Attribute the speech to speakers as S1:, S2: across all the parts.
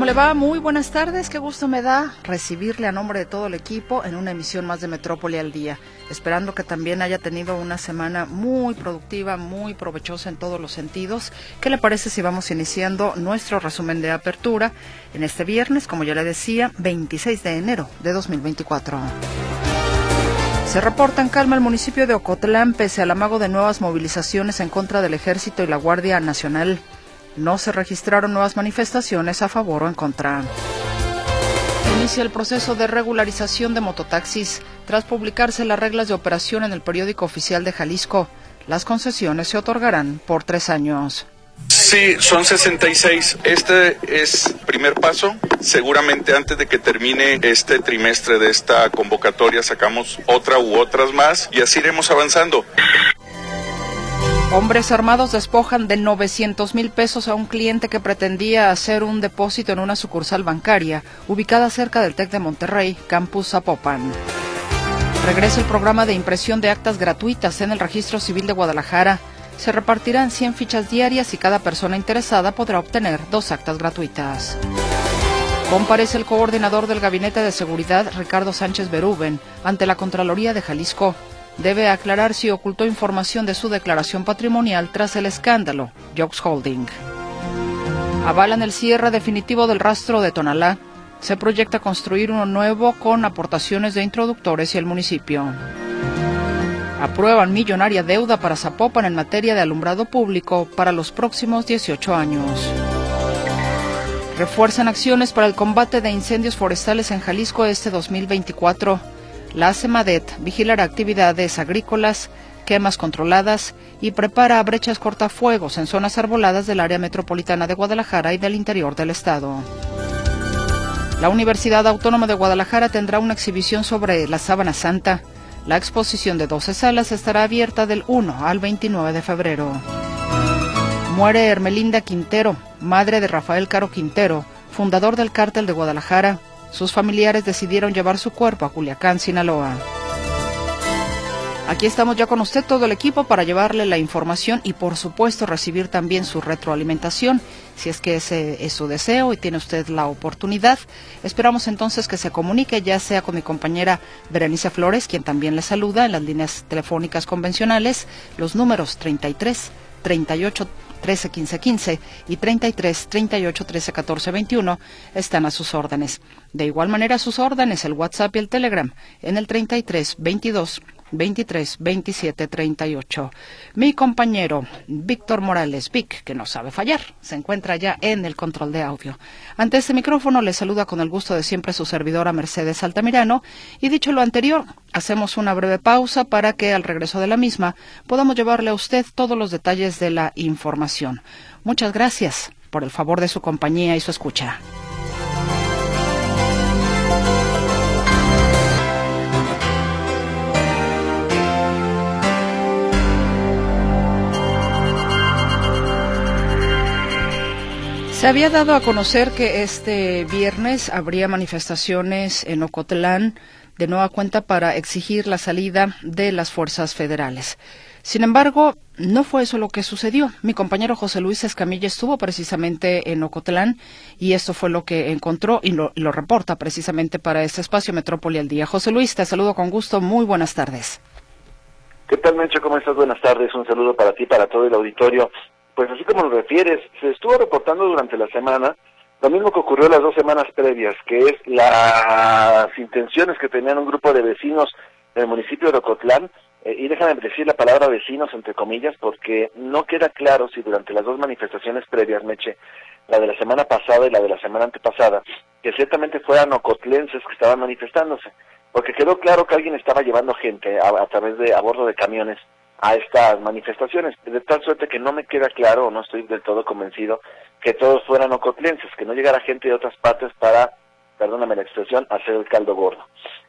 S1: ¿Cómo le va? Muy buenas tardes. Qué gusto me da recibirle a nombre de todo el equipo en una emisión más de Metrópoli al Día. Esperando que también haya tenido una semana muy productiva, muy provechosa en todos los sentidos. ¿Qué le parece si vamos iniciando nuestro resumen de apertura en este viernes, como ya le decía, 26 de enero de 2024? Se reporta en calma el municipio de Ocotlán pese al amago de nuevas movilizaciones en contra del Ejército y la Guardia Nacional. No se registraron nuevas manifestaciones a favor o en contra. Inicia el proceso de regularización de mototaxis tras publicarse las reglas de operación en el periódico oficial de Jalisco. Las concesiones se otorgarán por tres años.
S2: Sí, son 66. Este es primer paso. Seguramente antes de que termine este trimestre de esta convocatoria sacamos otra u otras más y así iremos avanzando.
S1: Hombres armados despojan de 900 mil pesos a un cliente que pretendía hacer un depósito en una sucursal bancaria ubicada cerca del TEC de Monterrey, Campus Zapopan. Regresa el programa de impresión de actas gratuitas en el Registro Civil de Guadalajara. Se repartirán 100 fichas diarias y cada persona interesada podrá obtener dos actas gratuitas. Comparece el coordinador del Gabinete de Seguridad, Ricardo Sánchez Berúben, ante la Contraloría de Jalisco debe aclarar si ocultó información de su declaración patrimonial tras el escándalo Jokes Holding. Avalan el cierre definitivo del rastro de Tonalá. Se proyecta construir uno nuevo con aportaciones de introductores y el municipio. Aprueban millonaria deuda para Zapopan en materia de alumbrado público para los próximos 18 años. Refuerzan acciones para el combate de incendios forestales en Jalisco este 2024. La CEMADET vigilará actividades agrícolas, quemas controladas y prepara brechas cortafuegos en zonas arboladas del área metropolitana de Guadalajara y del interior del estado. La Universidad Autónoma de Guadalajara tendrá una exhibición sobre la sábana santa. La exposición de 12 salas estará abierta del 1 al 29 de febrero. Muere Hermelinda Quintero, madre de Rafael Caro Quintero, fundador del Cártel de Guadalajara, sus familiares decidieron llevar su cuerpo a Culiacán, Sinaloa. Aquí estamos ya con usted todo el equipo para llevarle la información y por supuesto recibir también su retroalimentación, si es que ese es su deseo y tiene usted la oportunidad. Esperamos entonces que se comunique ya sea con mi compañera Berenice Flores, quien también le saluda en las líneas telefónicas convencionales, los números 33 38 13 15 15 y 33 38 13 14 21 están a sus órdenes. De igual manera, sus órdenes el WhatsApp y el Telegram en el 33 22 23 27 38. Mi compañero Víctor Morales Vic, que no sabe fallar, se encuentra ya en el control de audio. Ante este micrófono le saluda con el gusto de siempre su servidora Mercedes Altamirano y dicho lo anterior, hacemos una breve pausa para que al regreso de la misma podamos llevarle a usted todos los detalles de la información. Muchas gracias por el favor de su compañía y su escucha. Se había dado a conocer que este viernes habría manifestaciones en Ocotlán de nueva cuenta para exigir la salida de las fuerzas federales. Sin embargo, no fue eso lo que sucedió. Mi compañero José Luis Escamilla estuvo precisamente en Ocotlán y esto fue lo que encontró y lo, reporta precisamente para este espacio Metrópoli al Día. José Luis, te saludo con gusto. Muy buenas tardes.
S3: ¿Qué tal, Mencho? ¿Cómo estás? Buenas tardes. Un saludo para ti, para todo el auditorio. Pues así como lo refieres, se estuvo reportando durante la semana lo mismo que ocurrió las dos semanas previas, que es las intenciones que tenían un grupo de vecinos del municipio de Ocotlán, eh, y déjame decir la palabra vecinos entre comillas, porque no queda claro si durante las dos manifestaciones previas, Meche, la de la semana pasada y la de la semana antepasada, que ciertamente fueran ocotlenses que estaban manifestándose, porque quedó claro que alguien estaba llevando gente a, a través de, a bordo de camiones a estas manifestaciones, de tal suerte que no me queda claro, o no estoy del todo convencido, que todos fueran ocotlenses, que no llegara gente de otras partes para, perdóname la expresión, hacer el caldo gordo.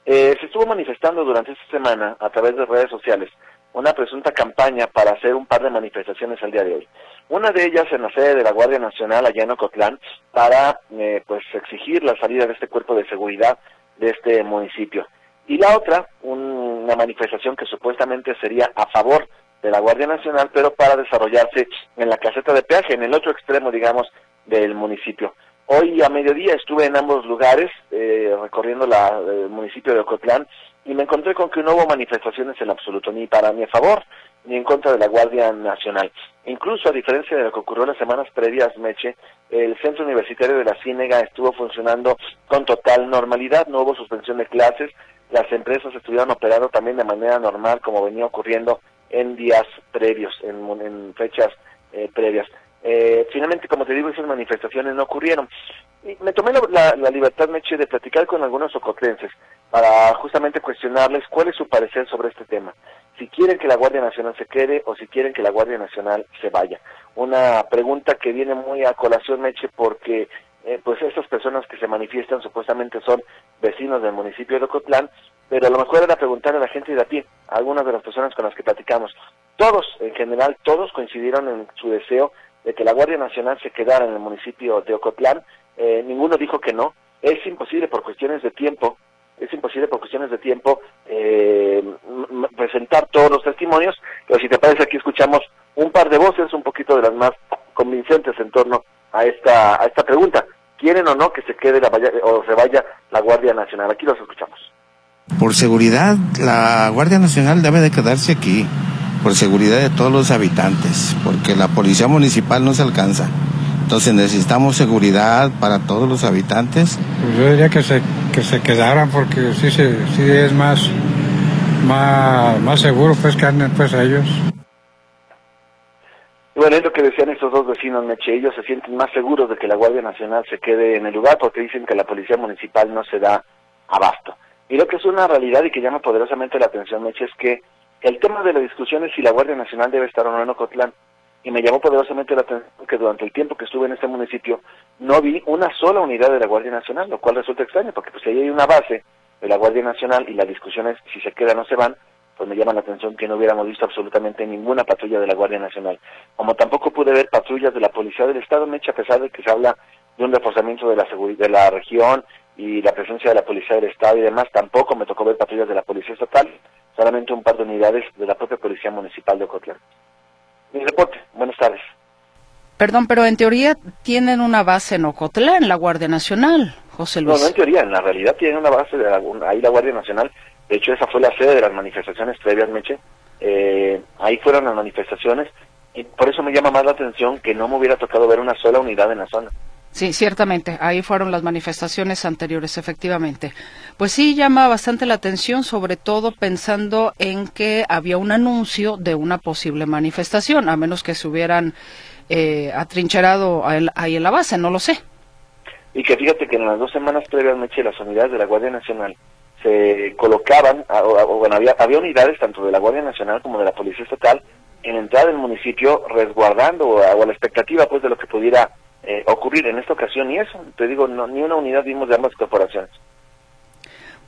S3: Eh, se estuvo manifestando durante esta semana a través de redes sociales una presunta campaña para hacer un par de manifestaciones al día de hoy. Una de ellas en la sede de la Guardia Nacional allá en Ocotlán para eh, pues exigir la salida de este cuerpo de seguridad de este municipio. Y la otra, una manifestación que supuestamente sería a favor de la Guardia Nacional, pero para desarrollarse en la caseta de peaje, en el otro extremo, digamos, del municipio. Hoy a mediodía estuve en ambos lugares, eh, recorriendo la, el municipio de Ocotlán, y me encontré con que no hubo manifestaciones en absoluto, ni para mi favor, ni en contra de la Guardia Nacional. Incluso, a diferencia de lo que ocurrió las semanas previas, Meche, el Centro Universitario de la Cínega estuvo funcionando con total normalidad, no hubo suspensión de clases, las empresas estuvieron operando también de manera normal, como venía ocurriendo en días previos, en, fechas eh, previas. Eh, finalmente, como te digo, esas manifestaciones no ocurrieron. Y me tomé la, libertad, Meche, de platicar con algunos ocotlenses para justamente cuestionarles cuál es su parecer sobre este tema. Si quieren que la Guardia Nacional se quede o si quieren que la Guardia Nacional se vaya. Una pregunta que viene muy a colación, Meche, porque eh, pues estas personas que se manifiestan supuestamente son vecinos del municipio de Ocotlán, pero a lo mejor era preguntar a la gente de a pie, a algunas de las personas con las que platicamos. Todos, en general, todos coincidieron en su deseo de que la Guardia Nacional se quedara en el municipio de Ocotlán. Eh, ninguno dijo que no. Es imposible por cuestiones de tiempo, es imposible por cuestiones de tiempo eh, presentar todos los testimonios, pero si te parece aquí escuchamos un par de voces, un poquito de las más convincentes en torno a esta, a esta pregunta. ¿Quieren o no que se quede la o se vaya la Guardia Nacional? Aquí los escuchamos.
S4: Por seguridad, la Guardia Nacional debe de quedarse aquí por seguridad de todos los habitantes, porque la policía municipal no se alcanza. Entonces necesitamos seguridad para todos los habitantes.
S5: Pues yo diría que se, que se quedaran porque sí, sí, sí es más, más, más seguro pues que anden pues ellos.
S3: Y bueno, es lo que decían estos dos vecinos, Meche, ellos se sienten más seguros de que la Guardia Nacional se quede en el lugar porque dicen que la Policía Municipal no se da abasto. Y lo que es una realidad y que llama poderosamente la atención, Meche, es que el tema de la discusión es si la Guardia Nacional debe estar o no en Ocotlán. Y me llamó poderosamente la atención que durante el tiempo que estuve en este municipio no vi una sola unidad de la Guardia Nacional, lo cual resulta extraño, porque pues ahí hay una base de la Guardia Nacional y la discusión es si se quedan o se van, pues me llama la atención que no hubiéramos visto absolutamente ninguna patrulla de la Guardia Nacional. Como tampoco pude ver patrullas de la Policía del Estado, me echa a pesar de que se habla de un reforzamiento de la, de la región y la presencia de la Policía del Estado y demás, tampoco me tocó ver patrullas de la Policía Estatal solamente un par de unidades de la propia Policía Municipal de Ocotlán. Mi reporte, buenas tardes.
S1: Perdón, pero en teoría tienen una base en Ocotlán, la Guardia Nacional, José Luis.
S3: No, no en teoría, en la realidad tienen una base de ahí la Guardia Nacional. De hecho, esa fue la sede de las manifestaciones previas, Meche. Eh, ahí fueron las manifestaciones y por eso me llama más la atención que no me hubiera tocado ver una sola unidad en la zona.
S1: Sí, ciertamente, ahí fueron las manifestaciones anteriores, efectivamente. Pues sí, llama bastante la atención, sobre todo pensando en que había un anuncio de una posible manifestación, a menos que se hubieran eh, atrincherado ahí en la base, no lo sé.
S3: Y que fíjate que en las dos semanas previas, Meche, las unidades de la Guardia Nacional se colocaban, o, bueno, había, había unidades tanto de la Guardia Nacional como de la Policía Estatal en entrada del municipio resguardando o la expectativa pues de lo que pudiera eh, ocurrir en esta ocasión y eso, te digo, no, ni una unidad vimos de ambas corporaciones.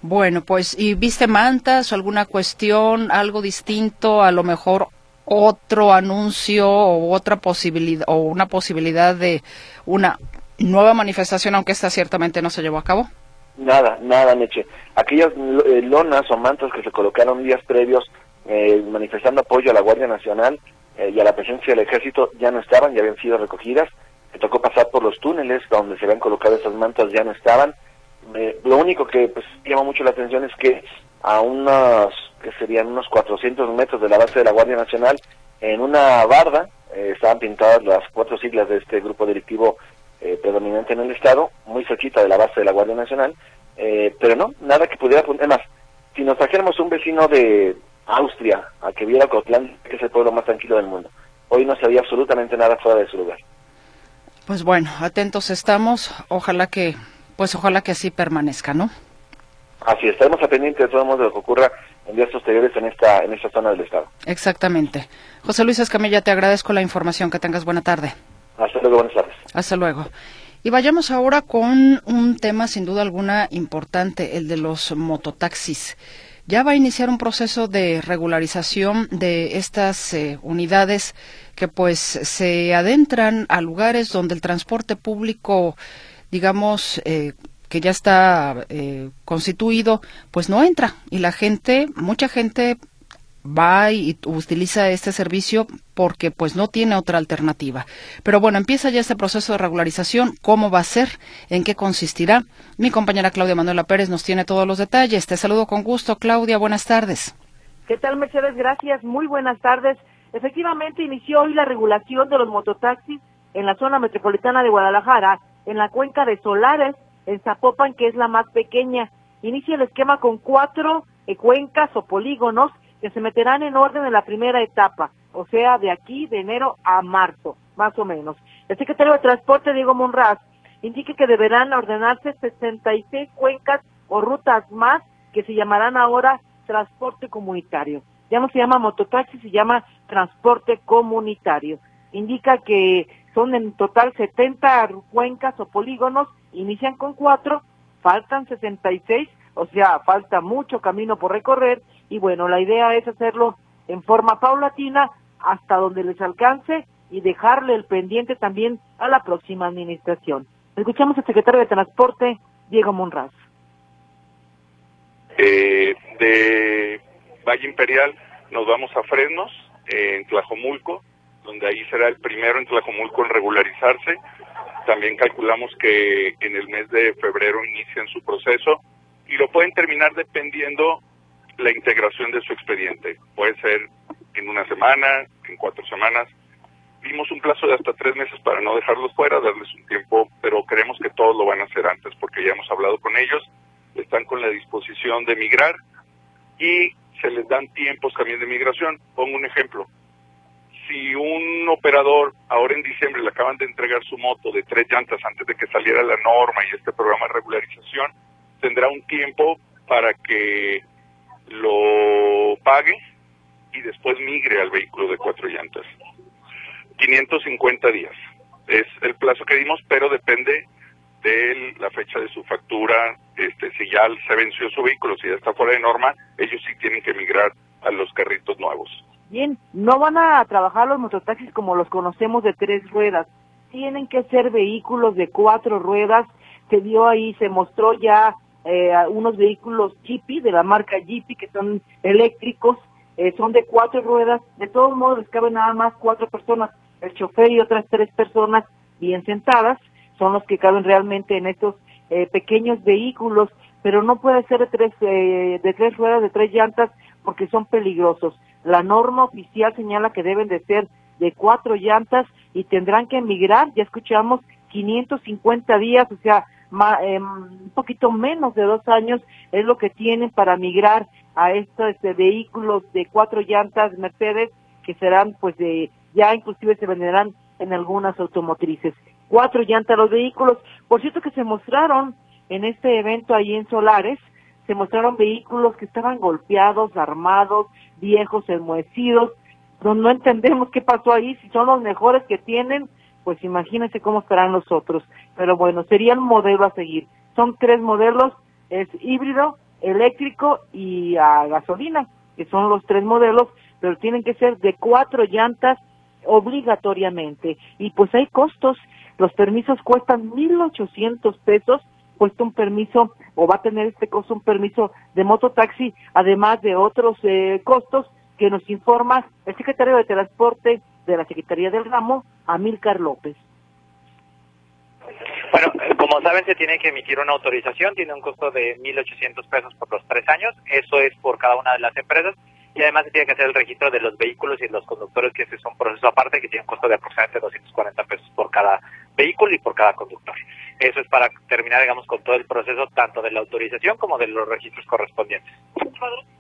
S1: Bueno, pues, ¿y viste mantas o alguna cuestión, algo distinto, a lo mejor otro anuncio o otra posibilidad o una posibilidad de una nueva manifestación, aunque esta ciertamente no se llevó a cabo?
S3: Nada, nada, Meche. Aquellas eh, lonas o mantas que se colocaron días previos eh, manifestando apoyo a la Guardia Nacional y a la presencia del Ejército ya no estaban, ya habían sido recogidas me tocó pasar por los túneles donde se habían colocado esas mantas, ya no estaban. lo único que pues llama mucho la atención es que a unos, que serían unos 400 metros de la base de la Guardia Nacional, en una barda, eh, estaban pintadas las cuatro siglas de este grupo directivo eh, predominante en el Estado, muy cerquita de la base de la Guardia Nacional, eh, pero no, nada que pudiera apuntar. más, si nos trajéramos un vecino de Austria a que viera Cotlán, que es el pueblo más tranquilo del mundo, hoy no se había absolutamente nada fuera de su lugar.
S1: Pues bueno, atentos estamos. Ojalá que, pues ojalá que así permanezca, ¿no?
S3: Así, estaremos a pendiente de todo modo de lo que ocurra en días posteriores en esta, en esta zona del Estado.
S1: Exactamente. José Luis Escamilla, te agradezco la información. Que tengas buena tarde.
S3: Hasta luego, buenas tardes.
S1: Hasta luego. Y vayamos ahora con un tema sin duda alguna importante, el de los mototaxis. ya va a iniciar un proceso de regularización de estas eh, unidades que pues se adentran a lugares donde el transporte público, digamos, eh, que ya está eh, constituido, pues no entra y la gente, mucha gente va y utiliza este servicio porque pues no tiene otra alternativa. Pero bueno, empieza ya este proceso de regularización, cómo va a ser, en qué consistirá. Mi compañera Claudia Manuela Pérez nos tiene todos los detalles. Te saludo con gusto, Claudia, buenas tardes.
S6: ¿Qué tal, Mercedes? Gracias, muy buenas tardes. Efectivamente, inició hoy la regulación de los mototaxis en la zona metropolitana de Guadalajara, en la cuenca de Solares, en Zapopan, que es la más pequeña. Inicia el esquema con cuatro eh, cuencas o polígonos que se meterán en orden en la primera etapa, o sea, de aquí, de enero a marzo, más o menos. El secretario de Transporte, Diego Monraz, indica que deberán ordenarse 66 cuencas o rutas más que se llamarán ahora transporte comunitario. Ya no se llama mototaxi, se llama transporte comunitario. Indica que son en total 70 cuencas o polígonos, inician con cuatro, faltan 66, o sea, falta mucho camino por recorrer y bueno, la idea es hacerlo en forma paulatina hasta donde les alcance y dejarle el pendiente también a la próxima administración. Escuchamos al secretario de Transporte, Diego Monraz.
S2: Eh, de Valle Imperial nos vamos a Fresnos, en Tlajomulco, donde ahí será el primero en Tlajomulco en regularizarse. También calculamos que en el mes de febrero inician su proceso y lo pueden terminar dependiendo la integración de su expediente. Puede ser en una semana, en cuatro semanas. Dimos un plazo de hasta tres meses para no dejarlos fuera, darles un tiempo, pero creemos que todos lo van a hacer antes porque ya hemos hablado con ellos, están con la disposición de migrar y se les dan tiempos también de migración. Pongo un ejemplo. Si un operador ahora en diciembre le acaban de entregar su moto de tres llantas antes de que saliera la norma y este programa de regularización, tendrá un tiempo para que lo pague y después migre al vehículo de cuatro llantas. 550 días es el plazo que dimos, pero depende de la fecha de su factura, este, si ya se venció su vehículo, si ya está fuera de norma, ellos sí tienen que migrar a los carritos nuevos.
S6: Bien, no van a trabajar los mototaxis como los conocemos de tres ruedas, tienen que ser vehículos de cuatro ruedas, se dio ahí, se mostró ya eh, unos vehículos Jeepy, de la marca Jeepy, que son eléctricos, eh, son de cuatro ruedas, de todos modos les caben nada más cuatro personas, el chofer y otras tres personas bien sentadas, son los que caben realmente en estos eh, pequeños vehículos, pero no puede ser de tres, eh, de tres ruedas, de tres llantas, porque son peligrosos. La norma oficial señala que deben de ser de cuatro llantas y tendrán que emigrar, ya escuchamos, 550 días, o sea, eh, un poquito menos de dos años es lo que tienen para migrar a estos vehículos de cuatro llantas Mercedes que serán pues de ya inclusive se venderán en algunas automotrices. Cuatro llantas los vehículos. Por cierto que se mostraron en este evento ahí en Solares, se mostraron vehículos que estaban golpeados, armados, viejos, enmohecidos. No, no entendemos qué pasó ahí, si son los mejores que tienen, pues imagínense cómo estarán los otros. Pero bueno, sería el modelo a seguir. Son tres modelos, es híbrido, eléctrico y a gasolina, que son los tres modelos, pero tienen que ser de cuatro llantas obligatoriamente. Y pues hay costos, los permisos cuestan 1.800 pesos, cuesta un permiso o va a tener este costo un permiso de mototaxi, además de otros eh, costos que nos informa el secretario de Transporte de la Secretaría del Ramo, Amílcar López.
S7: Bueno, eh, como saben, se tiene que emitir una autorización, tiene un costo de 1.800 pesos por los tres años, eso es por cada una de las empresas, y además se tiene que hacer el registro de los vehículos y los conductores, que ese es un proceso aparte que tiene un costo de aproximadamente 240 pesos por cada vehículo y por cada conductor. Eso es para terminar, digamos, con todo el proceso tanto de la autorización como de los registros correspondientes.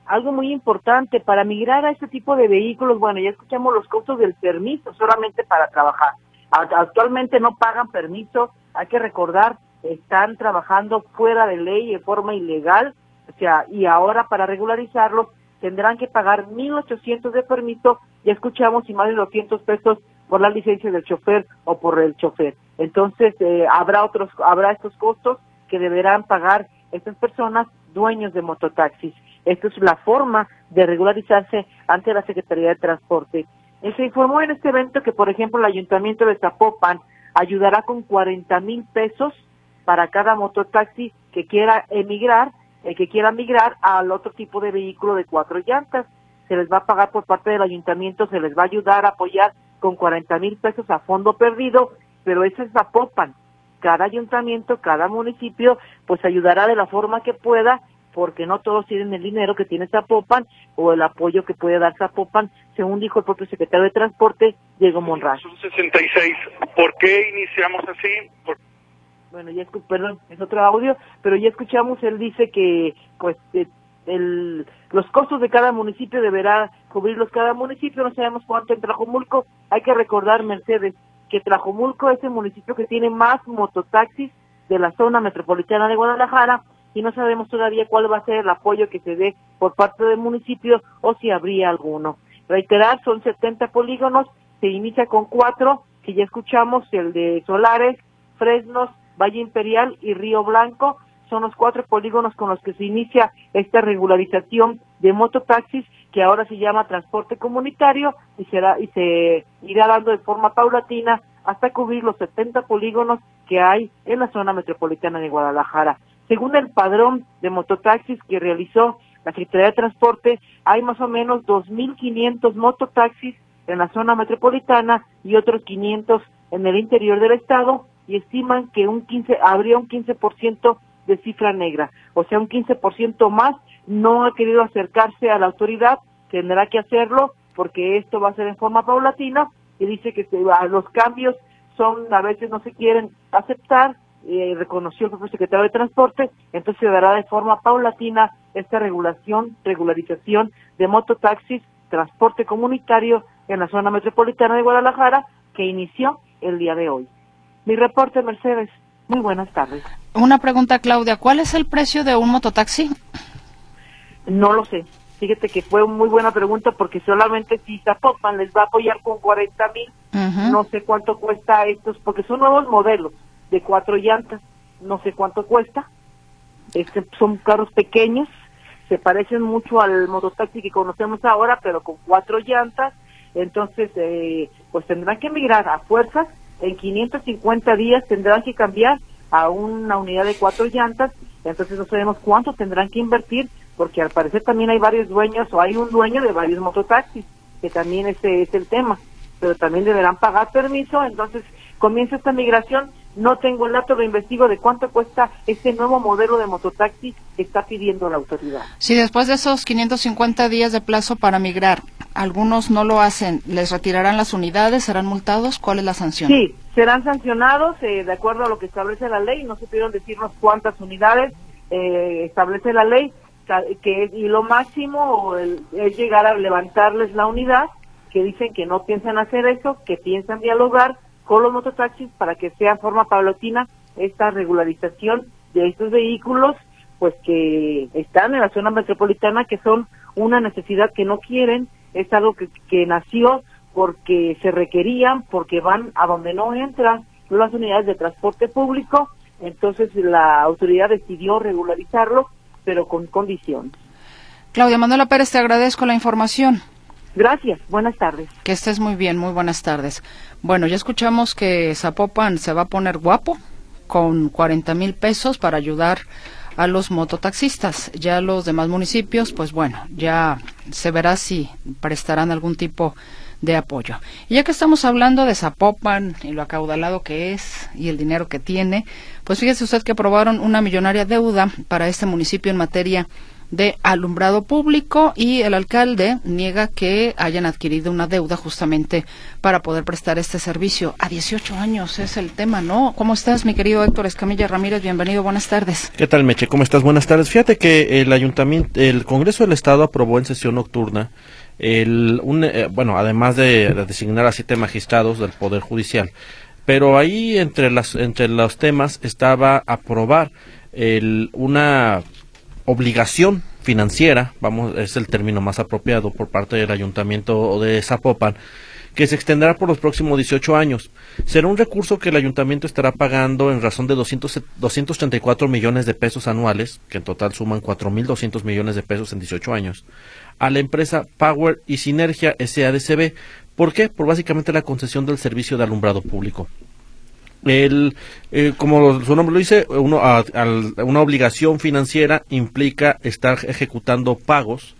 S6: Algo muy importante, para migrar a este tipo de vehículos, bueno, ya escuchamos los costos del permiso solamente para trabajar. Actualmente no pagan permiso, hay que recordar, están trabajando fuera de ley de forma ilegal, o sea, y ahora para regularizarlos tendrán que pagar 1.800 de permiso, ya escuchamos, y más de 200 pesos por la licencia del chofer o por el chofer. Entonces, eh, habrá otros, habrá estos costos que deberán pagar estas personas dueños de mototaxis. Esta es la forma de regularizarse ante la Secretaría de Transporte. Se informó en este evento que, por ejemplo, el Ayuntamiento de Zapopan ayudará con 40 mil pesos para cada mototaxi que quiera emigrar, eh, que quiera migrar al otro tipo de vehículo de cuatro llantas. Se les va a pagar por parte del ayuntamiento, se les va a ayudar a apoyar con 40 mil pesos a fondo perdido, pero eso es Zapopan. Cada ayuntamiento, cada municipio, pues ayudará de la forma que pueda porque no todos tienen el dinero que tiene Zapopan o el apoyo que puede dar Zapopan, según dijo el propio secretario de Transporte, Diego Monraz.
S2: Son 66. ¿Por qué iniciamos así?
S6: Bueno, ya perdón, es otro audio, pero ya escuchamos, él dice que pues eh, el, los costos de cada municipio deberá cubrirlos cada municipio, no sabemos cuánto en Trajomulco. Hay que recordar, Mercedes, que Trajomulco es el municipio que tiene más mototaxis de la zona metropolitana de Guadalajara y no sabemos todavía cuál va a ser el apoyo que se dé por parte del municipio o si habría alguno. Reiterar, son 70 polígonos, se inicia con cuatro, que ya escuchamos, el de Solares, Fresnos, Valle Imperial y Río Blanco, son los cuatro polígonos con los que se inicia esta regularización de mototaxis que ahora se llama transporte comunitario y será y se irá dando de forma paulatina hasta cubrir los 70 polígonos que hay en la zona metropolitana de Guadalajara. Según el padrón de mototaxis que realizó la Secretaría de Transporte, hay más o menos 2.500 mototaxis en la zona metropolitana y otros 500 en el interior del estado y estiman que un 15 habría un 15% de cifra negra, o sea, un 15% más no ha querido acercarse a la autoridad, tendrá que hacerlo porque esto va a ser en forma paulatina y dice que los cambios son a veces no se quieren aceptar eh, reconoció el propio secretario de Transporte, entonces se dará de forma paulatina esta regulación, regularización de mototaxis, transporte comunitario en la zona metropolitana de Guadalajara, que inició el día de hoy. Mi reporte, Mercedes. Muy buenas tardes.
S1: Una pregunta, Claudia. ¿Cuál es el precio de un mototaxi?
S6: No lo sé. Fíjate que fue muy buena pregunta porque solamente si Zapopan les va a apoyar con 40 mil, no sé cuánto cuesta estos, porque son nuevos modelos de cuatro llantas, no sé cuánto cuesta, este, son carros pequeños, se parecen mucho al mototaxi que conocemos ahora, pero con cuatro llantas, entonces eh, pues tendrán que migrar a fuerzas, en 550 días tendrán que cambiar a una unidad de cuatro llantas, entonces no sabemos cuánto tendrán que invertir, porque al parecer también hay varios dueños o hay un dueño de varios mototaxis, que también ese es el tema, pero también deberán pagar permiso, entonces comienza esta migración no tengo el dato, de investigo de cuánto cuesta este nuevo modelo de mototaxi que está pidiendo la autoridad.
S1: Si después de esos 550 días de plazo para migrar, algunos no lo hacen, ¿les retirarán las unidades? ¿Serán multados? ¿Cuál es la sanción?
S6: Sí, serán sancionados eh, de acuerdo a lo que establece la ley. No se pudieron decirnos cuántas unidades eh, establece la ley que y lo máximo es llegar a levantarles la unidad que dicen que no piensan hacer eso, que piensan dialogar con los mototaxis para que sea forma paulatina esta regularización de estos vehículos pues que están en la zona metropolitana que son una necesidad que no quieren. Es algo que, que nació porque se requerían porque van a donde no entran las unidades de transporte público. Entonces la autoridad decidió regularizarlo pero con condiciones.
S1: Claudia Manuela Pérez te agradezco la información
S6: Gracias, buenas tardes.
S1: Que estés muy bien, muy buenas tardes. Bueno, ya escuchamos que Zapopan se va a poner guapo con 40 mil pesos para ayudar a los mototaxistas. Ya los demás municipios, pues bueno, ya se verá si prestarán algún tipo de apoyo. Y ya que estamos hablando de Zapopan y lo acaudalado que es y el dinero que tiene, pues fíjese usted que aprobaron una millonaria deuda para este municipio en materia alumbrado público y el alcalde niega que hayan adquirido una deuda justamente para poder prestar este servicio. A 18 años es el tema, ¿no? ¿Cómo estás, mi querido Héctor Escamilla Ramírez? Bienvenido, buenas tardes.
S8: ¿Qué tal, Meche? ¿Cómo estás? Buenas tardes. Fíjate que el ayuntamiento, el Congreso del Estado aprobó en sesión nocturna el, un, eh, bueno, además de, designar a siete magistrados del Poder Judicial, pero ahí entre, las, entre los temas estaba aprobar el, una obligación financiera, vamos, es el término más apropiado por parte del ayuntamiento de Zapopan, que se extenderá por los próximos 18 años. Será un recurso que el ayuntamiento estará pagando en razón de 200, 234 millones de pesos anuales, que en total suman 4.200 millones de pesos en 18 años, a la empresa Power y Sinergia SADCB. ¿Por qué? Por básicamente la concesión del servicio de alumbrado público. El, eh, como su nombre lo dice, uno, una obligación financiera implica estar ejecutando pagos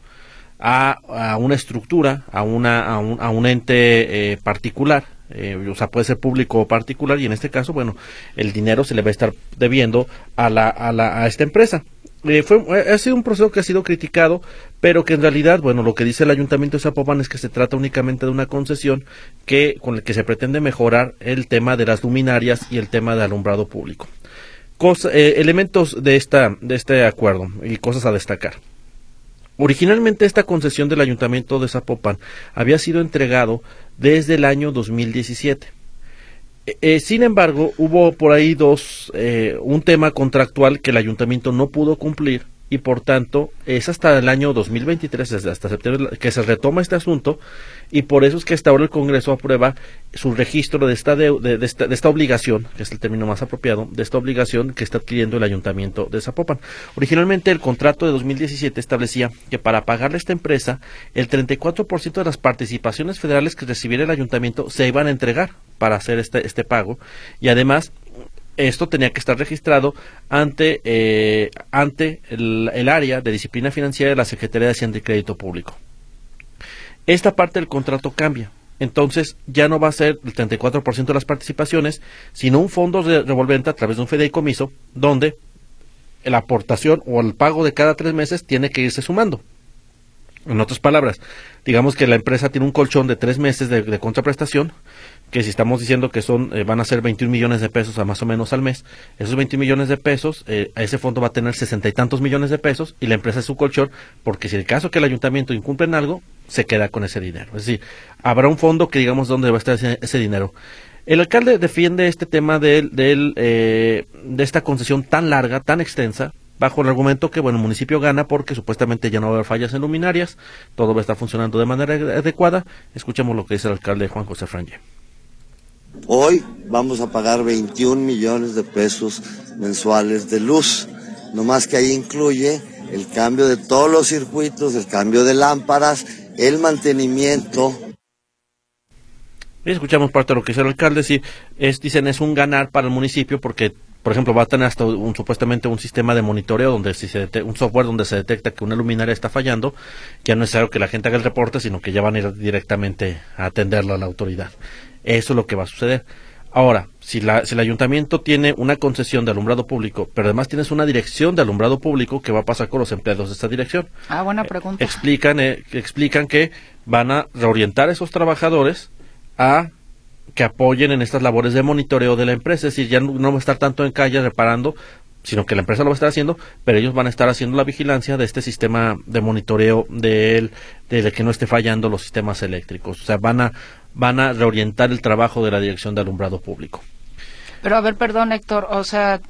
S8: a, una estructura, a, una, a, un, a un ente eh, particular, eh, o sea, puede ser público o particular, y en este caso, bueno, el dinero se le va a estar debiendo a, la, a, la, a esta empresa. Eh, fue, ha sido un proceso que ha sido criticado, pero que en realidad, bueno, lo que dice el Ayuntamiento de Zapopan es que se trata únicamente de una concesión que con el que se pretende mejorar el tema de las luminarias y el tema de alumbrado público. elementos de, esta, de este acuerdo y cosas a destacar. Originalmente esta concesión del Ayuntamiento de Zapopan había sido entregado desde el año 2017. Eh, eh, sin embargo, hubo por ahí dos, eh, un tema contractual que el ayuntamiento no pudo cumplir y por tanto es hasta el año 2023, desde hasta septiembre, que se retoma este asunto y por eso es que hasta ahora el Congreso aprueba su registro de esta, de, esta, de esta obligación, que es el término más apropiado, de esta obligación que está adquiriendo el Ayuntamiento de Zapopan. Originalmente el contrato de 2017 establecía que para pagarle a esta empresa el 34% de las participaciones federales que recibiera el Ayuntamiento se iban a entregar para hacer este, este pago y además esto tenía que estar registrado ante, eh, ante el, área de disciplina financiera de la Secretaría de Hacienda y Crédito Público. Esta parte del contrato cambia. Entonces ya no va a ser el 34% de las participaciones, sino un fondo de revolvente a través de un fideicomiso donde la aportación o el pago de cada tres meses tiene que irse sumando. En otras palabras, digamos que la empresa tiene un colchón de tres meses de contraprestación, que si estamos diciendo que son eh, van a ser 21 millones de pesos a más o menos al mes, esos 21 millones de pesos, eh, ese fondo va a tener sesenta y tantos millones de pesos y la empresa es su colchón, porque si el caso que el ayuntamiento incumple en algo, se queda con ese dinero. Es decir, habrá un fondo que digamos dónde va a estar ese, dinero. El alcalde defiende este tema de, eh, de esta concesión tan larga, tan extensa, bajo el argumento que bueno el municipio gana porque supuestamente ya no va a haber fallas en luminarias, todo va a estar funcionando de manera adecuada. Escuchemos lo que dice el alcalde Juan José Franje.
S9: Hoy vamos a pagar 21 millones de pesos mensuales de luz, no más que ahí incluye el cambio de todos los circuitos, el cambio de lámparas, el mantenimiento.
S8: escuchamos parte de lo que dice el alcalde, sí, es, dicen es un ganar para el municipio porque por ejemplo, va a tener hasta un, supuestamente un sistema de monitoreo donde si se un software donde se detecta que una luminaria está fallando, ya no es necesario que la gente haga el reporte, sino que ya van a ir directamente a atenderlo a la autoridad. Eso es lo que va a suceder. Ahora, si, la, si el ayuntamiento tiene una concesión de alumbrado público, pero además tienes una dirección de alumbrado público, ¿qué va a pasar con los empleados de esta dirección?
S1: Ah, buena pregunta.
S8: explican, eh, explican que van a reorientar a esos trabajadores a que apoyen en estas labores de monitoreo de la empresa. Es decir, ya no, va a estar tanto en calle reparando, sino que la empresa lo va a estar haciendo, pero ellos van a estar haciendo la vigilancia de este sistema de monitoreo de, él, de que no esté fallando los sistemas eléctricos. O sea, van a van a reorientar el trabajo de la Dirección de Alumbrado Público.
S1: Pero a ver, perdón, Héctor, o sea,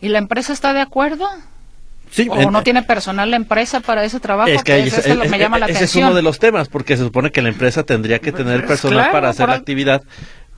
S1: ¿y la empresa está de acuerdo?
S8: Sí,
S1: ¿O no tiene personal la empresa para ese trabajo?
S8: Es que eso me llama la ese es uno de los temas, porque se supone que la empresa tendría que pues, tener pues, personal para hacer la actividad,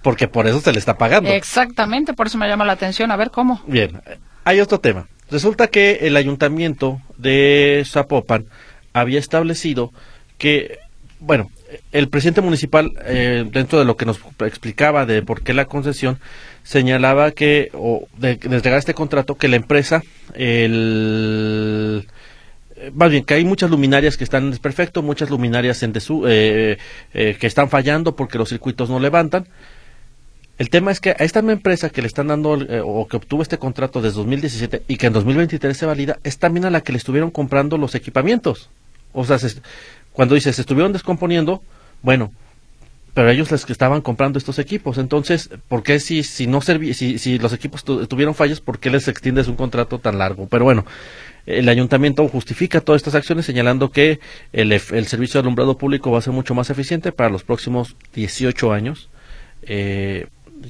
S8: porque por eso se le está pagando.
S1: Exactamente, por eso me llama la atención. A ver cómo.
S8: Bien, hay otro tema. Resulta que el ayuntamiento de Zapopan había establecido que, bueno, el presidente municipal, eh, dentro de lo que nos explicaba de por qué la concesión, señalaba que, o de, este contrato, que la empresa, el, eh, más bien, que hay muchas luminarias que están en desperfecto, muchas luminarias en desu, eh, que están fallando porque los circuitos no levantan. El tema es que a esta empresa que le están dando o que obtuvo este contrato desde 2017 y que en 2023 se valida, es también a la que le estuvieron comprando los equipamientos. O sea, se, cuando dices, estuvieron descomponiendo, bueno, pero ellos les que estaban comprando estos equipos. Entonces, ¿por qué si, si, no serví, si, si los equipos tuvieron fallas, por qué les extiendes un contrato tan largo? Pero bueno, el ayuntamiento justifica todas estas acciones señalando que el, el servicio de alumbrado público va a ser mucho más eficiente para los próximos 18 años eh,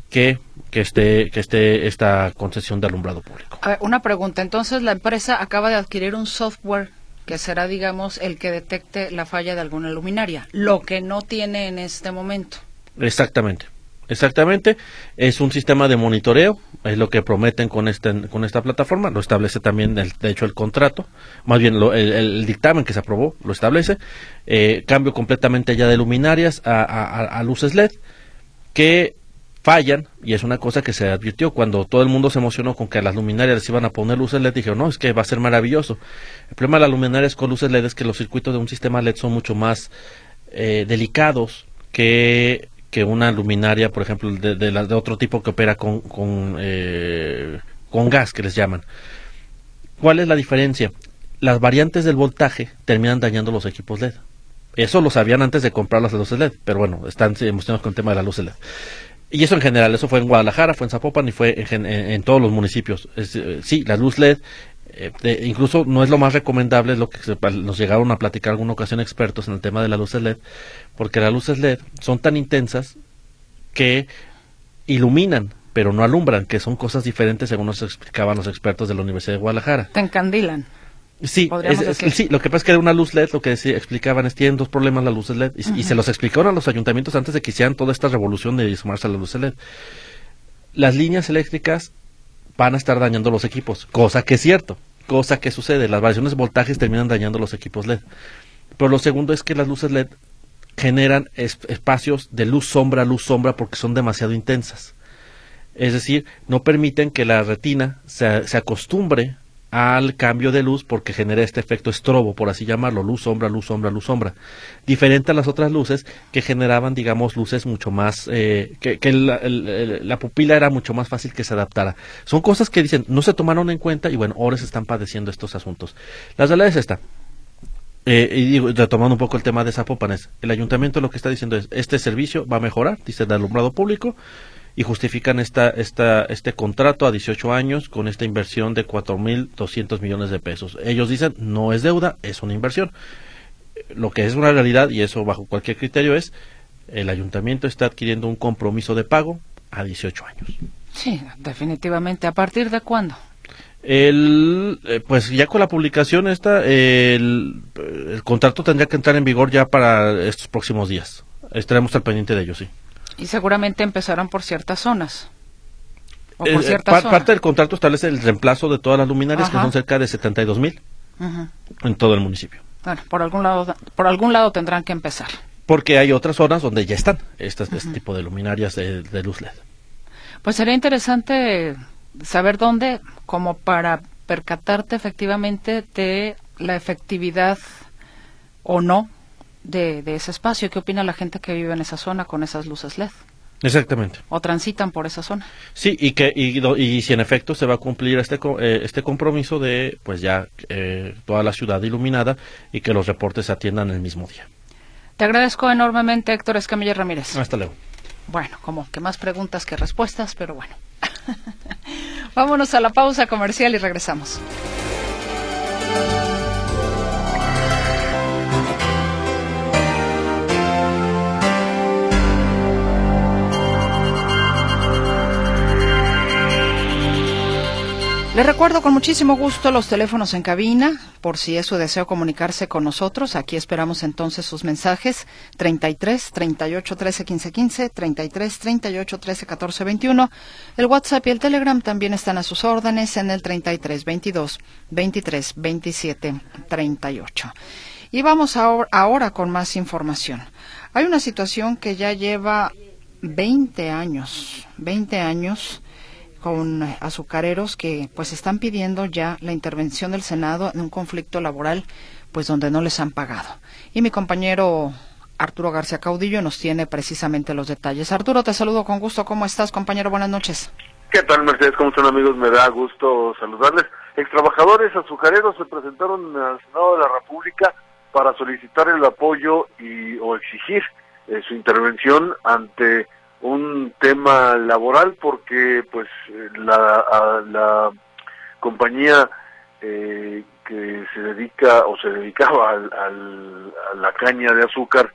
S8: que, que, esté, que esté esta concesión de alumbrado público.
S1: una pregunta. Entonces, la empresa acaba de adquirir un software que será, digamos, el que detecte la falla de alguna luminaria, lo que no tiene en este momento.
S8: Exactamente. Exactamente, es un sistema de monitoreo, es lo que prometen con este, con esta plataforma, lo establece también, de hecho, el contrato, más bien el, dictamen que se aprobó lo establece, eh, cambio completamente ya de luminarias a, luces LED, que fallan, y es una cosa que se advirtió cuando todo el mundo se emocionó con que a las luminarias les iban a poner luces LED, dijeron, no, es que va a ser maravilloso. El problema de las luminarias con luces LED es que los circuitos de un sistema LED son mucho más eh, delicados que que una luminaria, por ejemplo, de, de, otro tipo que opera con, con, eh, con gas, que les llaman. ¿Cuál es la diferencia? Las variantes del voltaje terminan dañando los equipos LED. Eso lo sabían antes de comprar las luces LED, pero bueno, están emocionados con el tema de las luces LED. Y eso en general, eso fue en Guadalajara, fue en Zapopan y fue en, todos los municipios. Eh, sí, la luz LED eh, incluso no es lo más recomendable, es lo que nos llegaron a platicar alguna ocasión expertos en el tema de las luces LED, porque las luces LED son tan intensas que iluminan, pero no alumbran, que son cosas diferentes según nos explicaban los expertos de la Universidad de Guadalajara.
S1: Te encandilan.
S8: Sí, sí, lo que pasa es que una luz LED, lo que explicaban es tienen dos problemas las luces LED y, se los explicaron a los ayuntamientos antes de que hicieran toda esta revolución de sumarse a las luces LED. Las líneas eléctricas van a estar dañando los equipos, cosa que es cierto, cosa que sucede, las variaciones de voltajes terminan dañando los equipos LED. Pero lo segundo es que las luces LED generan espacios de luz sombra, luz sombra porque son demasiado intensas. Es decir, no permiten que la retina se, se acostumbre al cambio de luz porque genera este efecto estrobo, por así llamarlo, luz, sombra, luz, sombra, luz, sombra. Diferente a las otras luces que generaban, digamos, luces mucho más, eh, que, la, pupila era mucho más fácil que se adaptara. Son cosas que dicen, no se tomaron en cuenta y bueno, ahora se están padeciendo estos asuntos. La realidad es esta. Eh, y retomando un poco el tema de Zapopan, el ayuntamiento lo que está diciendo es, este servicio va a mejorar, dice el alumbrado público, y justifican esta, esta, este contrato a 18 años con esta inversión de 4.200 millones de pesos. Ellos dicen, no es deuda, es una inversión. Lo que es una realidad, y eso bajo cualquier criterio, es el ayuntamiento está adquiriendo un compromiso de pago a 18 años.
S1: Sí, definitivamente. ¿A partir de cuándo?
S8: El, eh, pues ya con la publicación esta, el, el contrato tendría que entrar en vigor ya para estos próximos días. Estaremos al pendiente de ello, sí.
S1: Y seguramente empezarán por ciertas zonas.
S8: O por eh, Parte del contrato establece el reemplazo de todas las luminarias, que son cerca de 72 mil en todo el municipio.
S1: Bueno, por algún lado, por algún lado tendrán que empezar.
S8: Porque hay otras zonas donde ya están este tipo de luminarias de, de luz LED.
S1: Pues sería interesante saber dónde, como para percatarte efectivamente de la efectividad o no de, ese espacio. ¿Qué opina la gente que vive en esa zona con esas luces LED?
S8: Exactamente.
S1: O transitan por esa zona.
S8: Sí, y que y, si en efecto se va a cumplir este eh, este compromiso de pues ya eh, toda la ciudad iluminada y que los reportes se atiendan el mismo día.
S1: Te agradezco enormemente, Héctor Escamilla Ramírez.
S8: Hasta luego.
S1: Bueno, como que más preguntas que respuestas, pero bueno. Vámonos a la pausa comercial y regresamos. Le recuerdo con muchísimo gusto los teléfonos en cabina, por si es su deseo comunicarse con nosotros. Aquí esperamos entonces sus mensajes. 33 38 13 15 15, 33 38 13 14 21. El WhatsApp y el Telegram también están a sus órdenes en el 33 22 23 27 38. Y vamos ahora con más información. Hay una situación que ya lleva 20 años, 20 años con azucareros que pues están pidiendo ya la intervención del Senado en un conflicto laboral pues donde no les han pagado. Y mi compañero Arturo García Caudillo nos tiene precisamente los detalles. Arturo, te saludo con gusto. ¿Cómo estás, compañero? Buenas noches.
S10: ¿Qué tal, Mercedes? ¿Cómo están, amigos? Me da gusto saludarles. Extrabajadores azucareros se presentaron al Senado de la República para solicitar el apoyo y o exigir eh, su intervención ante un tema laboral porque pues la, la compañía eh, que se dedica o se dedicaba al, a la caña de azúcar,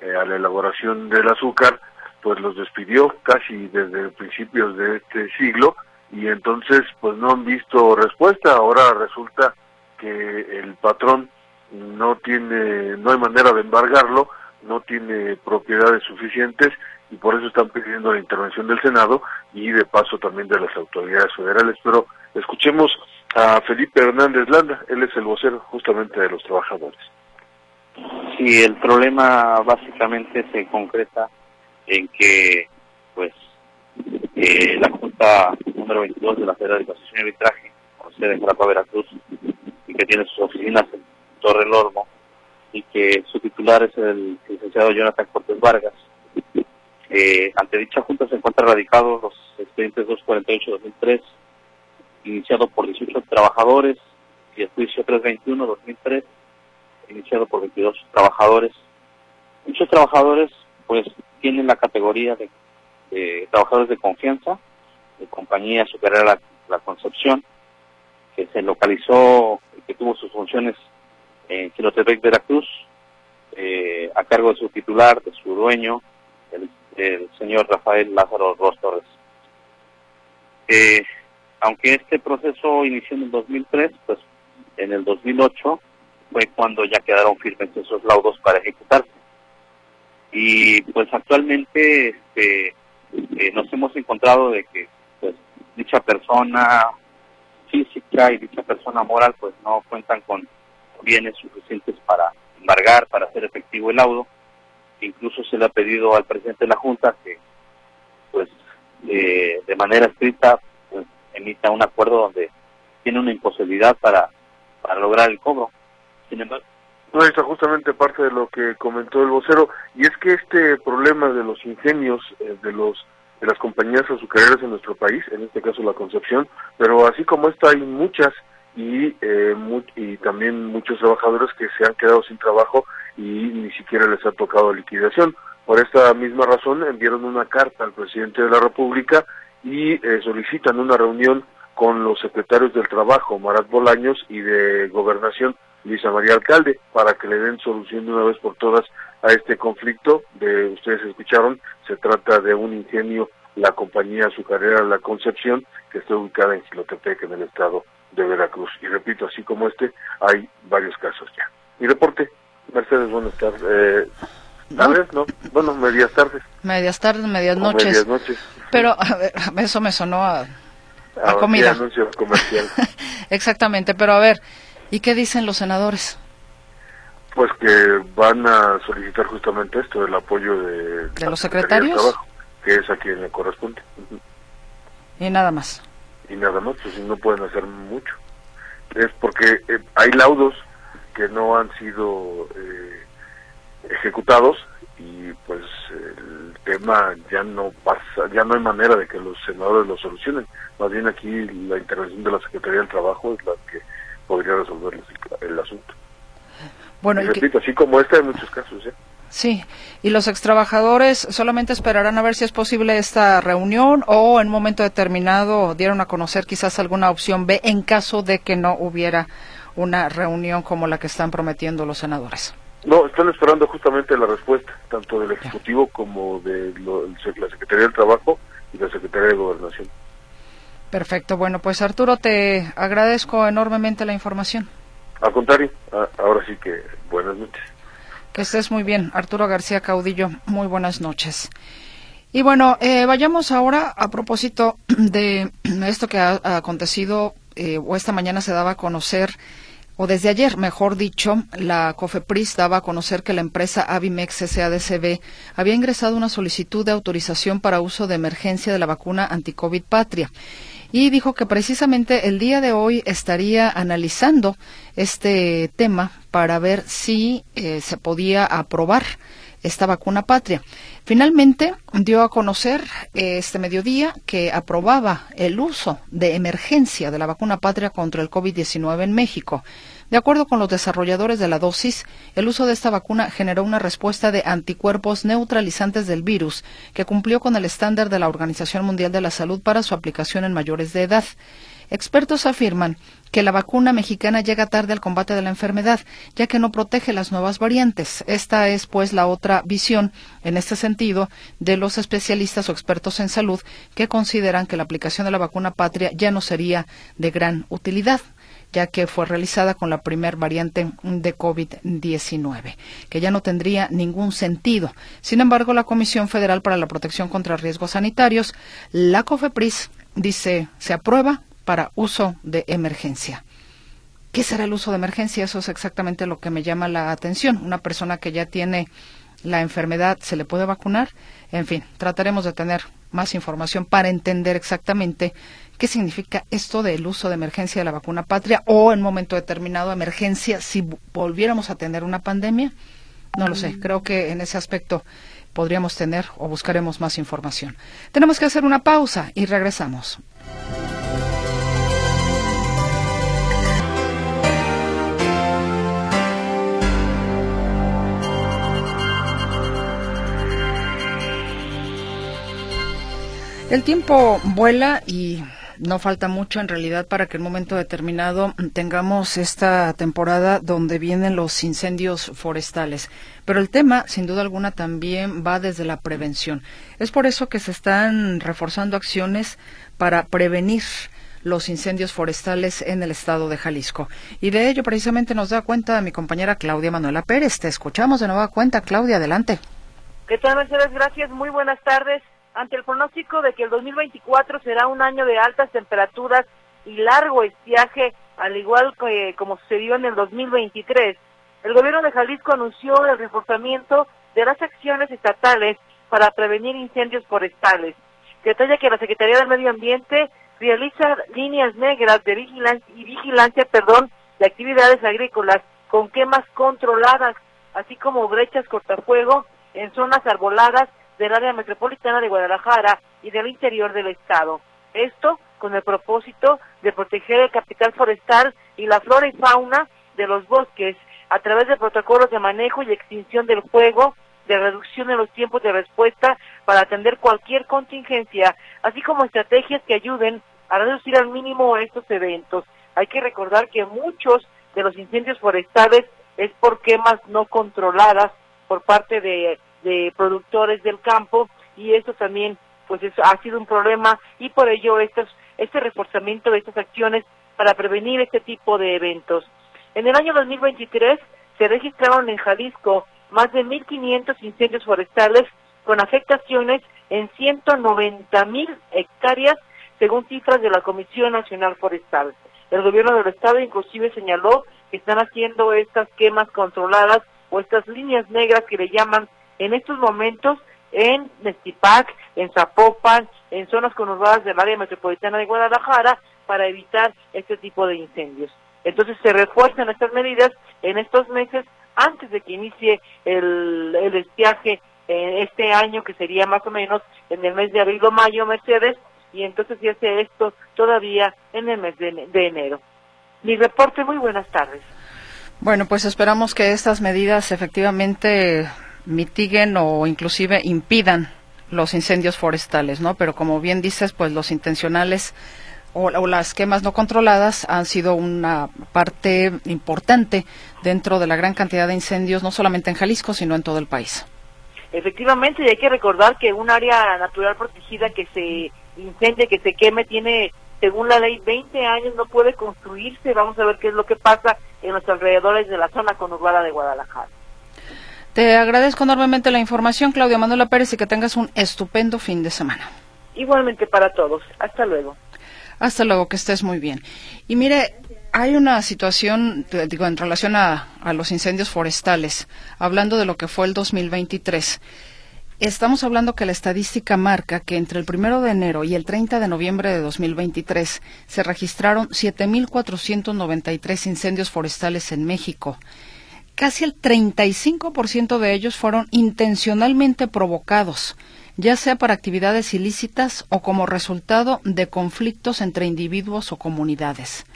S10: eh, a la elaboración del azúcar, pues los despidió casi desde principios de este siglo y entonces pues no han visto respuesta. Ahora resulta que el patrón no tiene, no hay manera de embargarlo no tiene propiedades suficientes y por eso están pidiendo la intervención del Senado y de paso también de las autoridades federales. Pero escuchemos a Felipe Hernández Landa, él es el vocero justamente de los trabajadores.
S11: Sí, el problema básicamente se concreta en que, pues, eh, la Junta número 22 de la Federal de Concesión y Arbitraje, con sede en Jalapa, Veracruz, y que tiene sus oficinas en Torre Lormo, y que su titular es el licenciado Jonathan Cortés Vargas. Eh, ante dicha Junta se encuentran radicados los expedientes 248-2003, iniciado por 18 trabajadores, y el juicio 321-2003, iniciado por 22 trabajadores. Muchos trabajadores, pues, tienen la categoría de, trabajadores de confianza, de compañía superior a la, Concepción, que se localizó que tuvo sus funciones en Quilotepec, Veracruz, eh, a cargo de su titular, de su dueño, el, señor Rafael Lázaro Ros Torres. Eh, aunque este proceso inició en el 2003, pues en el 2008 fue cuando ya quedaron firmes esos laudos para ejecutarse. Y pues actualmente este, eh, nos hemos encontrado de que pues dicha persona física y dicha persona moral pues no cuentan con bienes suficientes para embargar, para hacer efectivo el laudo. Incluso se le ha pedido al presidente de la Junta que pues eh, de manera escrita pues, emita un acuerdo donde tiene una imposibilidad para, para lograr el cobro. Sin embargo,
S10: no, está justamente parte de lo que comentó el vocero, y es que este problema de los ingenios eh, de los de las compañías azucareras en nuestro país, en este caso la Concepción, pero así como esta hay muchas y, eh, y también muchos trabajadores que se han quedado sin trabajo y ni siquiera les ha tocado liquidación. Por esta misma razón enviaron una carta al presidente de la República y eh, solicitan una reunión con los secretarios del Trabajo, Marat Bolaños, y de Gobernación, Luisa María Alcalde, para que le den solución de una vez por todas a este conflicto. De ustedes escucharon, se trata de un ingenio, la compañía azucarera La Concepción, que está ubicada en Xilotepec, en el estado de Veracruz. Y repito, así como este, hay varios casos ya. Mi reporte, Mercedes, buenas tardes. Eh, ¿Tardes? No. Bueno, medias tardes.
S1: Medias tardes, medias noches.
S10: Medias noches.
S1: Pero a ver, eso me sonó a, a comida.
S10: anuncio comercial.
S1: Exactamente, pero a ver, ¿y qué dicen los senadores?
S10: Pues que van a solicitar justamente esto, el apoyo de,
S1: ¿De los secretarios,
S10: que es a quien le corresponde.
S1: Y nada más.
S10: Y nada más, pues no pueden hacer mucho. Es porque eh, hay laudos que no han sido eh, ejecutados y pues el tema ya no pasa, ya no hay manera de que los senadores lo solucionen. Más bien aquí la intervención de la Secretaría del Trabajo es la que podría resolver el, asunto.
S1: Bueno,
S10: y repito, así como este hay muchos casos, ¿eh?
S1: Sí, y los extrabajadores solamente esperarán a ver si es posible esta reunión o en un momento determinado dieron a conocer quizás alguna opción B en caso de que no hubiera una reunión como la que están prometiendo los senadores.
S10: No, están esperando justamente la respuesta, tanto del Ejecutivo como de la Secretaría del Trabajo y la Secretaría de Gobernación.
S1: Perfecto, bueno, pues Arturo, te agradezco enormemente la información.
S10: Al contrario, ahora sí que buenas noches.
S1: Que estés muy bien, Arturo García Caudillo, muy buenas noches. Y bueno, eh, vayamos ahora a propósito de esto que ha, acontecido eh, o esta mañana se daba a conocer o desde ayer, mejor dicho, la COFEPRIS daba a conocer que la empresa Avimex SADCB había ingresado una solicitud de autorización para uso de emergencia de la vacuna anticovid Patria y dijo que precisamente el día de hoy estaría analizando este tema para ver si eh, se podía aprobar esta vacuna patria. Finalmente dio a conocer eh, este mediodía que aprobaba el uso de emergencia de la vacuna patria contra el COVID-19 en México. De acuerdo con los desarrolladores de la dosis, el uso de esta vacuna generó una respuesta de anticuerpos neutralizantes del virus que cumplió con el estándar de la Organización Mundial de la Salud para su aplicación en mayores de edad. Expertos afirman que la vacuna mexicana llega tarde al combate de la enfermedad, ya que no protege las nuevas variantes. Esta es, pues, la otra visión, en este sentido, de los especialistas o expertos en salud que consideran que la aplicación de la vacuna patria ya no sería de gran utilidad. Ya que fue realizada con la primer variante de COVID-19, que ya no tendría ningún sentido. Sin embargo, la Comisión Federal para la Protección contra Riesgos Sanitarios, la COFEPRIS, dice se aprueba para uso de emergencia. ¿Qué será el uso de emergencia? Eso es exactamente lo que me llama la atención. Una persona que ya tiene la enfermedad, ¿se le puede vacunar? En fin, trataremos de tener más información para entender exactamente qué significa esto del uso de emergencia de la vacuna patria o en momento determinado emergencia si volviéramos a tener una pandemia. No lo sé, creo que en ese aspecto podríamos tener o buscaremos más información. Tenemos que hacer una pausa y regresamos. El tiempo vuela y no falta mucho en realidad para que en un momento determinado tengamos esta temporada donde vienen los incendios forestales. Pero el tema, sin duda alguna, también va desde la prevención. Es por eso que se están reforzando acciones para prevenir los incendios forestales en el estado de Jalisco. Y de ello precisamente nos da cuenta mi compañera Claudia Manuela Pérez. Te escuchamos de nueva cuenta. Claudia, adelante.
S6: ¿Qué tal, Mercedes? Gracias. Muy buenas tardes ante el pronóstico de que el 2024 será un año de altas temperaturas y largo estiaje, al igual que como sucedió en el 2023, el gobierno de Jalisco anunció el reforzamiento de las acciones estatales para prevenir incendios forestales. Detalla que la Secretaría del Medio Ambiente realiza líneas negras de vigilancia y vigilancia, perdón, de actividades agrícolas con quemas controladas, así como brechas cortafuego en zonas arboladas del área metropolitana de Guadalajara y del interior del estado. Esto con el propósito de proteger el capital forestal y la flora y fauna de los bosques a través de protocolos de manejo y extinción del fuego, de reducción en los tiempos de respuesta para atender cualquier contingencia, así como estrategias que ayuden a reducir al mínimo estos eventos. Hay que recordar que muchos de los incendios forestales es por quemas no controladas por parte de de productores del campo y eso también pues eso ha sido un problema y por ello estos, este reforzamiento de estas acciones para prevenir este tipo de eventos. En el año 2023 se registraron en Jalisco más de 1.500 incendios forestales con afectaciones en 190.000 hectáreas según cifras de la Comisión Nacional Forestal. El gobierno del estado inclusive señaló que están haciendo estas quemas controladas o estas líneas negras que le llaman en estos momentos en Nestipac, en Zapopan, en zonas conurbadas del área metropolitana de Guadalajara para evitar este tipo de incendios. Entonces se refuerzan estas medidas en estos meses antes de que inicie el, el estiaje eh, este año, que sería más o menos en el mes de abril o mayo, Mercedes, y entonces se hace esto todavía en el mes de, de enero. Mi reporte, muy buenas tardes.
S1: Bueno, pues esperamos que estas medidas efectivamente mitiguen o inclusive impidan los incendios forestales, ¿no? Pero como bien dices, pues los intencionales o, las quemas no controladas han sido una parte importante dentro de la gran cantidad de incendios, no solamente en Jalisco, sino en todo el país.
S6: Efectivamente, y hay que recordar que un área natural protegida que se incendie, que se queme, tiene, según la ley, 20 años, no puede construirse. Vamos a ver qué es lo que pasa en los alrededores de la zona conurbada de Guadalajara.
S1: Te agradezco enormemente la información, Claudia Manuela Pérez, y que tengas un estupendo fin de semana.
S6: Igualmente para todos. Hasta luego.
S1: Hasta luego, que estés muy bien. Y mire, hay una situación, digo, en relación a, a los incendios forestales, hablando de lo que fue el 2023. Estamos hablando que la estadística marca que entre el primero de enero y el 30 de noviembre de 2023 se registraron 7.493 incendios forestales en México casi el 35% de ellos fueron intencionalmente provocados, ya sea para actividades ilícitas o como resultado de conflictos entre individuos o comunidades.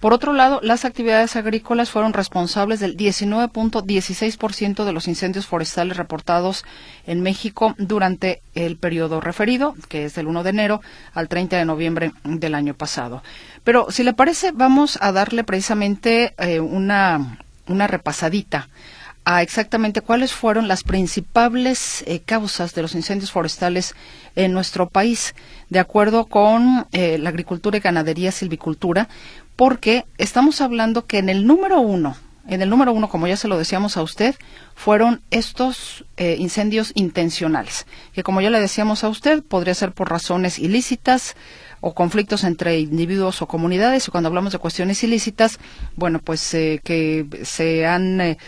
S1: Por otro lado, las actividades agrícolas fueron responsables del 19.16% de los incendios forestales reportados en México durante el periodo referido, que es del 1 de enero al 30 de noviembre del año pasado. Pero si le parece, vamos a darle precisamente eh, una una repasadita a exactamente cuáles fueron las principales eh, causas de los incendios forestales en nuestro país, de acuerdo con eh, la agricultura y ganadería silvicultura, porque estamos hablando que en el número uno, en el número uno, como ya se lo decíamos a usted, fueron estos eh, incendios intencionales, que como ya le decíamos a usted, podría ser por razones ilícitas o conflictos entre individuos o comunidades, y cuando hablamos de cuestiones ilícitas, bueno, pues eh, que se han eh,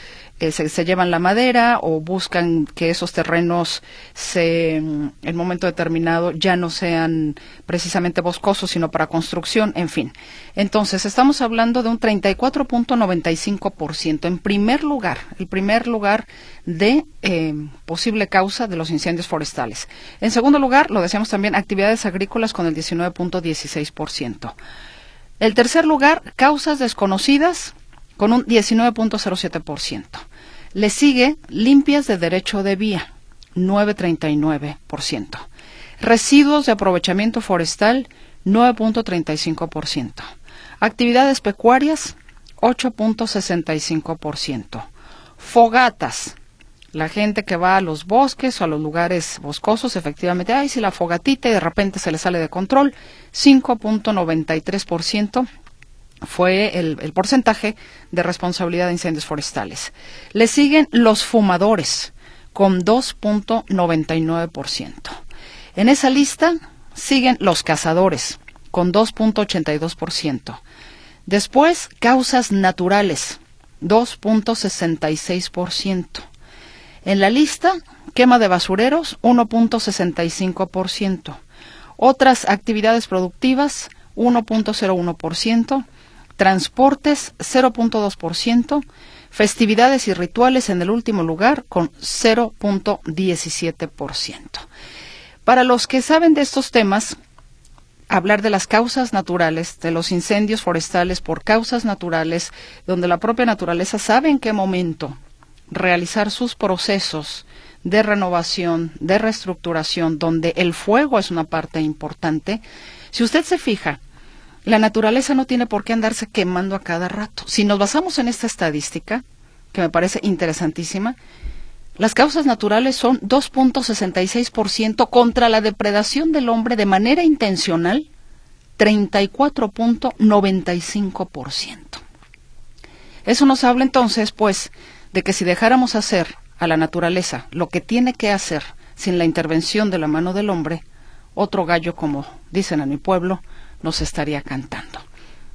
S1: se, llevan la madera o buscan que esos terrenos se, en momento determinado ya no sean precisamente boscosos, sino para construcción, en fin. Entonces, estamos hablando de un 34.95% en primer lugar, el primer lugar de eh, posible causa de los incendios forestales. En segundo lugar, lo decíamos también, actividades agrícolas con el 19.16%. El tercer lugar, causas desconocidas con un 19.07%. Le sigue limpias de derecho de vía, 9.39%. Residuos de aprovechamiento forestal, 9.35%. Actividades pecuarias, 8.65%. Fogatas. La gente que va a los bosques o a los lugares boscosos, efectivamente, ay, si la fogatita y de repente se le sale de control, 5.93% fue el, porcentaje de responsabilidad de incendios forestales. Le siguen los fumadores con 2.99%. En esa lista siguen los cazadores con 2.82%. Después, causas naturales, 2.66%. En la lista, quema de basureros, 1.65%. Otras actividades productivas, 1.01% transportes 0.2%, festividades y rituales en el último lugar con 0.17%. Para los que saben de estos temas, hablar de las causas naturales, de los incendios forestales por causas naturales, donde la propia naturaleza sabe en qué momento realizar sus procesos de renovación, de reestructuración, donde el fuego es una parte importante. Si usted se fija, la naturaleza no tiene por qué andarse quemando a cada rato. Si nos basamos en esta estadística, que me parece interesantísima, las causas naturales son 2.66% contra la depredación del hombre de manera intencional, 34.95%. Eso nos habla entonces, pues, de que si dejáramos hacer a la naturaleza lo que tiene que hacer sin la intervención de la mano del hombre, otro gallo, como dicen en mi pueblo, nos estaría cantando.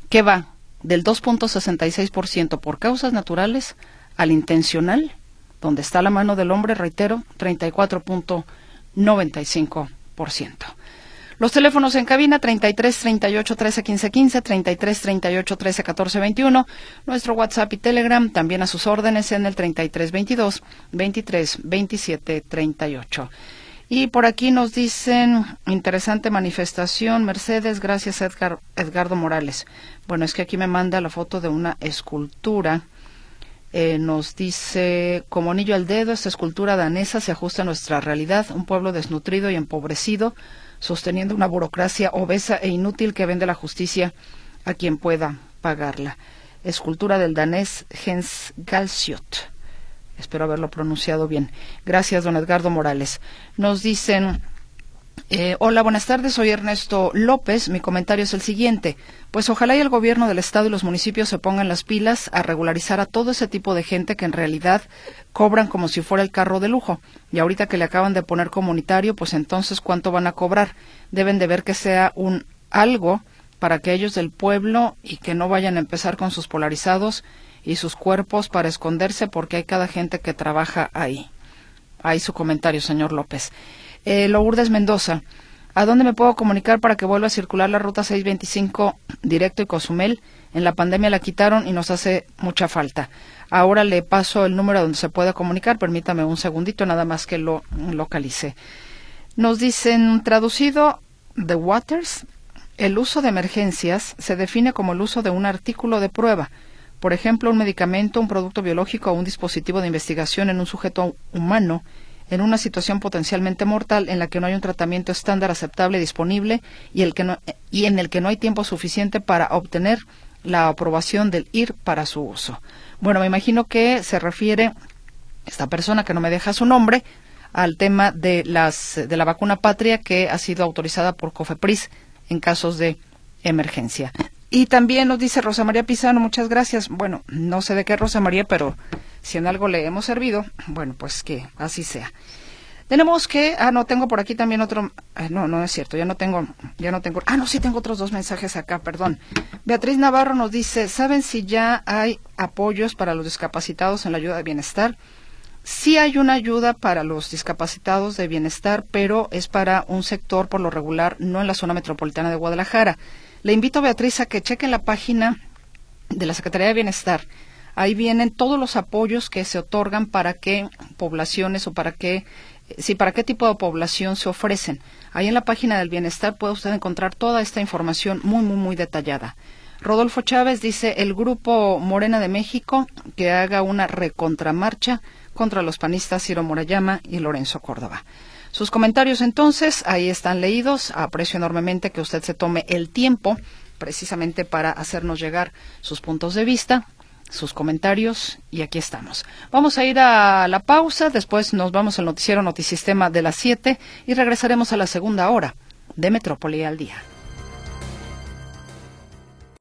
S1: ¿Qué va? Del 2.66% por causas naturales al intencional, donde está la mano del hombre, reitero, 34.95%. Los teléfonos en cabina 33 38 13 15 15, 33 38 13 14 21. Nuestro WhatsApp y Telegram también a sus órdenes en el 33 22 23 27 38. Y por aquí nos dicen, interesante manifestación, Mercedes, gracias Edgar, Edgardo Morales. Bueno, es que aquí me manda la foto de una escultura. Eh, nos dice, como anillo al dedo, esta escultura danesa se ajusta a nuestra realidad, un pueblo desnutrido y empobrecido, sosteniendo una burocracia obesa e inútil que vende la justicia a quien pueda pagarla. Escultura del danés Jens Galsiot. Espero haberlo pronunciado bien. Gracias, don Edgardo Morales. Nos dicen, eh, hola, buenas tardes, soy Ernesto López. Mi comentario es el siguiente. Pues ojalá y el gobierno del Estado y los municipios se pongan las pilas a regularizar a todo ese tipo de gente que en realidad cobran como si fuera el carro de lujo. Y ahorita que le acaban de poner comunitario, pues entonces, ¿cuánto van a cobrar? Deben de ver que sea un algo para que ellos del pueblo y que no vayan a empezar con sus polarizados y sus cuerpos para esconderse porque hay cada gente que trabaja ahí. Ahí su comentario, señor López. Eh, Lourdes Mendoza, ¿a dónde me puedo comunicar para que vuelva a circular la ruta 625 directo y Cozumel? En la pandemia la quitaron y nos hace mucha falta. Ahora le paso el número donde se puede comunicar. Permítame un segundito, nada más que lo localice. Nos dicen, traducido de Waters, el uso de emergencias se define como el uso de un artículo de prueba por ejemplo, un medicamento, un producto biológico o un dispositivo de investigación en un sujeto humano en una situación potencialmente mortal en la que no hay un tratamiento estándar aceptable disponible y, el que y en el que no hay tiempo suficiente para obtener la aprobación del IR para su uso. Bueno, me imagino que se refiere esta persona que no me deja su nombre al tema de las de la vacuna patria que ha sido autorizada por COFEPRIS en casos de emergencia. Y también nos dice Rosa María Pizano, muchas gracias. Bueno, no sé de qué Rosa María, pero si en algo le hemos servido, bueno, pues que así sea. Tenemos que, ah, no, tengo por aquí también otro, no, no es cierto, ya no tengo, ya no tengo, ah, no, sí tengo otros dos mensajes acá, perdón. Beatriz Navarro nos dice, ¿saben si ya hay apoyos para los discapacitados en la ayuda de bienestar? Sí hay una ayuda para los discapacitados de bienestar, pero es para un sector por lo regular, no en la zona metropolitana de Guadalajara. Le invito, Beatriz, a que chequen la página de la Secretaría de Bienestar. Ahí vienen todos los apoyos que se otorgan para qué poblaciones o para qué sí, para qué tipo de población se ofrecen. Ahí en la página del bienestar puede usted encontrar toda esta información muy, muy, muy detallada. Rodolfo Chávez dice el grupo Morena de México que haga una recontramarcha contra los panistas Ciro Morayama y Lorenzo Córdoba. Sus comentarios entonces ahí están leídos. Aprecio enormemente que usted se tome el tiempo precisamente para hacernos llegar sus puntos de vista sus comentarios y aquí estamos. Vamos a ir a la pausa, después nos vamos al noticiero Notisistema de las 7 y regresaremos a la segunda hora de Metrópoli al día.